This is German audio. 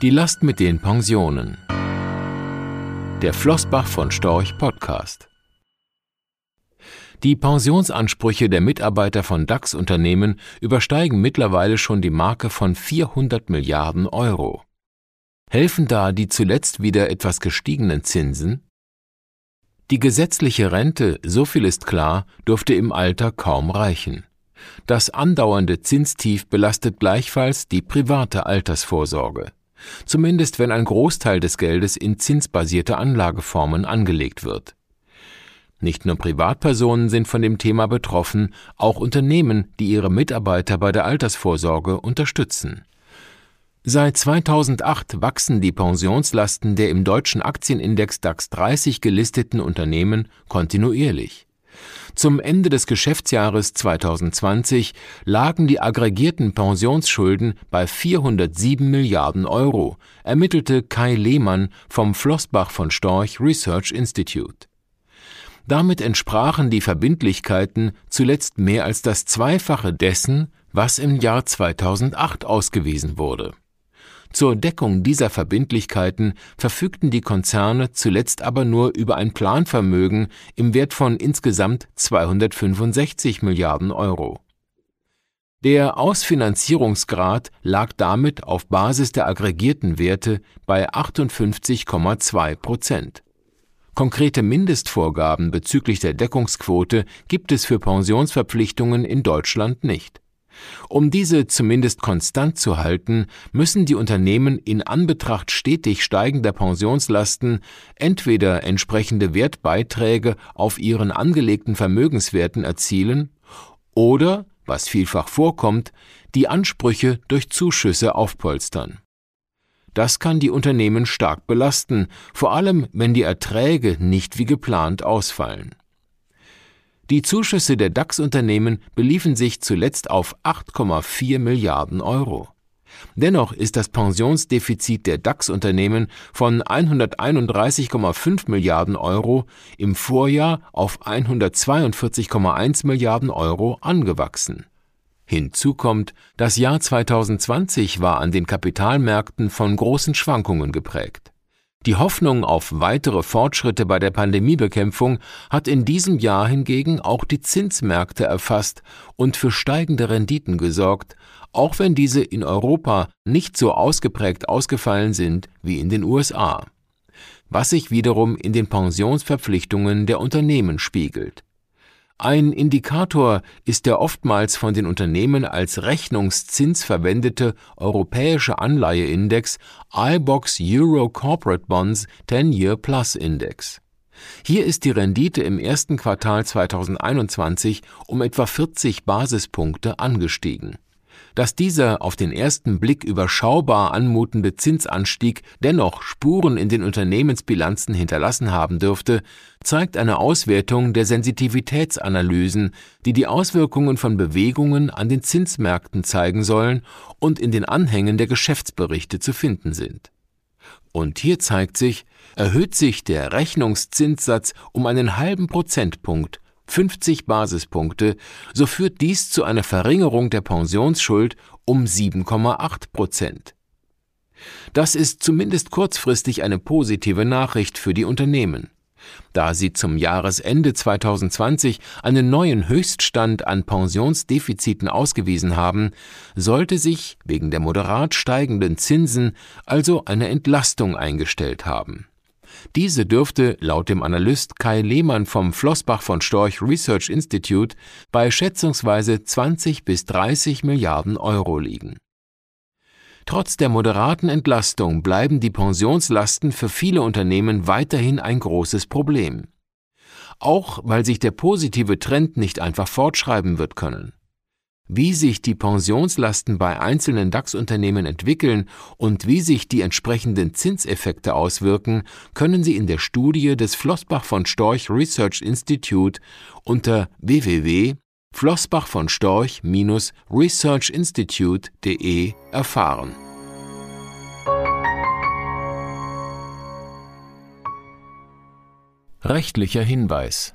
Die Last mit den Pensionen. Der Flossbach von Storch Podcast. Die Pensionsansprüche der Mitarbeiter von DAX-Unternehmen übersteigen mittlerweile schon die Marke von 400 Milliarden Euro. Helfen da die zuletzt wieder etwas gestiegenen Zinsen? Die gesetzliche Rente, so viel ist klar, dürfte im Alter kaum reichen. Das andauernde Zinstief belastet gleichfalls die private Altersvorsorge, zumindest wenn ein Großteil des Geldes in zinsbasierte Anlageformen angelegt wird. Nicht nur Privatpersonen sind von dem Thema betroffen, auch Unternehmen, die ihre Mitarbeiter bei der Altersvorsorge unterstützen. Seit 2008 wachsen die Pensionslasten der im deutschen Aktienindex DAX 30 gelisteten Unternehmen kontinuierlich. Zum Ende des Geschäftsjahres 2020 lagen die aggregierten Pensionsschulden bei 407 Milliarden Euro, ermittelte Kai Lehmann vom Flossbach von Storch Research Institute. Damit entsprachen die Verbindlichkeiten zuletzt mehr als das Zweifache dessen, was im Jahr 2008 ausgewiesen wurde. Zur Deckung dieser Verbindlichkeiten verfügten die Konzerne zuletzt aber nur über ein Planvermögen im Wert von insgesamt 265 Milliarden Euro. Der Ausfinanzierungsgrad lag damit auf Basis der aggregierten Werte bei 58,2 Prozent. Konkrete Mindestvorgaben bezüglich der Deckungsquote gibt es für Pensionsverpflichtungen in Deutschland nicht. Um diese zumindest konstant zu halten, müssen die Unternehmen in Anbetracht stetig steigender Pensionslasten entweder entsprechende Wertbeiträge auf ihren angelegten Vermögenswerten erzielen oder, was vielfach vorkommt, die Ansprüche durch Zuschüsse aufpolstern. Das kann die Unternehmen stark belasten, vor allem wenn die Erträge nicht wie geplant ausfallen. Die Zuschüsse der DAX-Unternehmen beliefen sich zuletzt auf 8,4 Milliarden Euro. Dennoch ist das Pensionsdefizit der DAX-Unternehmen von 131,5 Milliarden Euro im Vorjahr auf 142,1 Milliarden Euro angewachsen. Hinzu kommt, das Jahr 2020 war an den Kapitalmärkten von großen Schwankungen geprägt. Die Hoffnung auf weitere Fortschritte bei der Pandemiebekämpfung hat in diesem Jahr hingegen auch die Zinsmärkte erfasst und für steigende Renditen gesorgt, auch wenn diese in Europa nicht so ausgeprägt ausgefallen sind wie in den USA, was sich wiederum in den Pensionsverpflichtungen der Unternehmen spiegelt. Ein Indikator ist der oftmals von den Unternehmen als Rechnungszins verwendete europäische Anleiheindex iBox Euro Corporate Bonds 10-Year Plus Index. Hier ist die Rendite im ersten Quartal 2021 um etwa 40 Basispunkte angestiegen dass dieser auf den ersten Blick überschaubar anmutende Zinsanstieg dennoch Spuren in den Unternehmensbilanzen hinterlassen haben dürfte, zeigt eine Auswertung der Sensitivitätsanalysen, die die Auswirkungen von Bewegungen an den Zinsmärkten zeigen sollen und in den Anhängen der Geschäftsberichte zu finden sind. Und hier zeigt sich, erhöht sich der Rechnungszinssatz um einen halben Prozentpunkt 50 Basispunkte, so führt dies zu einer Verringerung der Pensionsschuld um 7,8 Prozent. Das ist zumindest kurzfristig eine positive Nachricht für die Unternehmen. Da sie zum Jahresende 2020 einen neuen Höchststand an Pensionsdefiziten ausgewiesen haben, sollte sich wegen der moderat steigenden Zinsen also eine Entlastung eingestellt haben. Diese dürfte laut dem Analyst Kai Lehmann vom Flossbach von Storch Research Institute bei schätzungsweise 20 bis 30 Milliarden Euro liegen. Trotz der moderaten Entlastung bleiben die Pensionslasten für viele Unternehmen weiterhin ein großes Problem. Auch weil sich der positive Trend nicht einfach fortschreiben wird können. Wie sich die Pensionslasten bei einzelnen DAX-Unternehmen entwickeln und wie sich die entsprechenden Zinseffekte auswirken, können Sie in der Studie des Flossbach von Storch Research Institute unter www.flossbach von Storch-researchinstitute.de erfahren. Rechtlicher Hinweis